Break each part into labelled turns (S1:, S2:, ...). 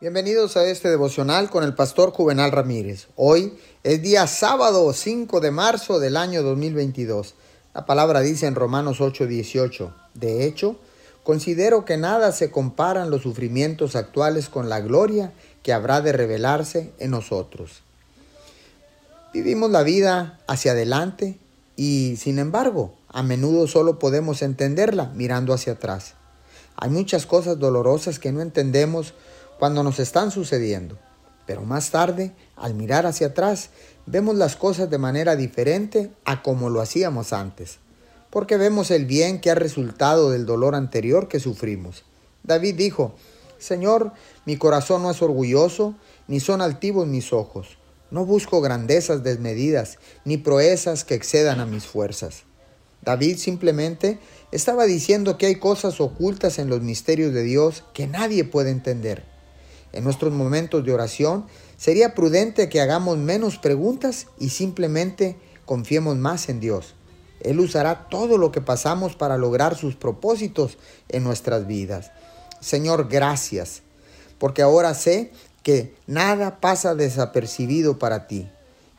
S1: Bienvenidos a este devocional con el pastor Juvenal Ramírez. Hoy es día sábado 5 de marzo del año 2022. La palabra dice en Romanos 8:18, de hecho, considero que nada se comparan los sufrimientos actuales con la gloria que habrá de revelarse en nosotros. Vivimos la vida hacia adelante y, sin embargo, a menudo solo podemos entenderla mirando hacia atrás. Hay muchas cosas dolorosas que no entendemos cuando nos están sucediendo. Pero más tarde, al mirar hacia atrás, vemos las cosas de manera diferente a como lo hacíamos antes, porque vemos el bien que ha resultado del dolor anterior que sufrimos. David dijo, Señor, mi corazón no es orgulloso, ni son altivos mis ojos. No busco grandezas desmedidas, ni proezas que excedan a mis fuerzas. David simplemente estaba diciendo que hay cosas ocultas en los misterios de Dios que nadie puede entender. En nuestros momentos de oración sería prudente que hagamos menos preguntas y simplemente confiemos más en Dios. Él usará todo lo que pasamos para lograr sus propósitos en nuestras vidas. Señor, gracias, porque ahora sé que nada pasa desapercibido para ti,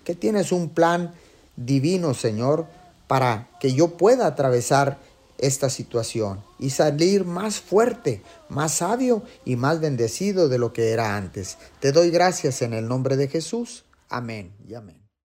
S1: que tienes un plan divino, Señor, para que yo pueda atravesar esta situación y salir más fuerte, más sabio y más bendecido de lo que era antes. Te doy gracias en el nombre de Jesús. Amén y amén.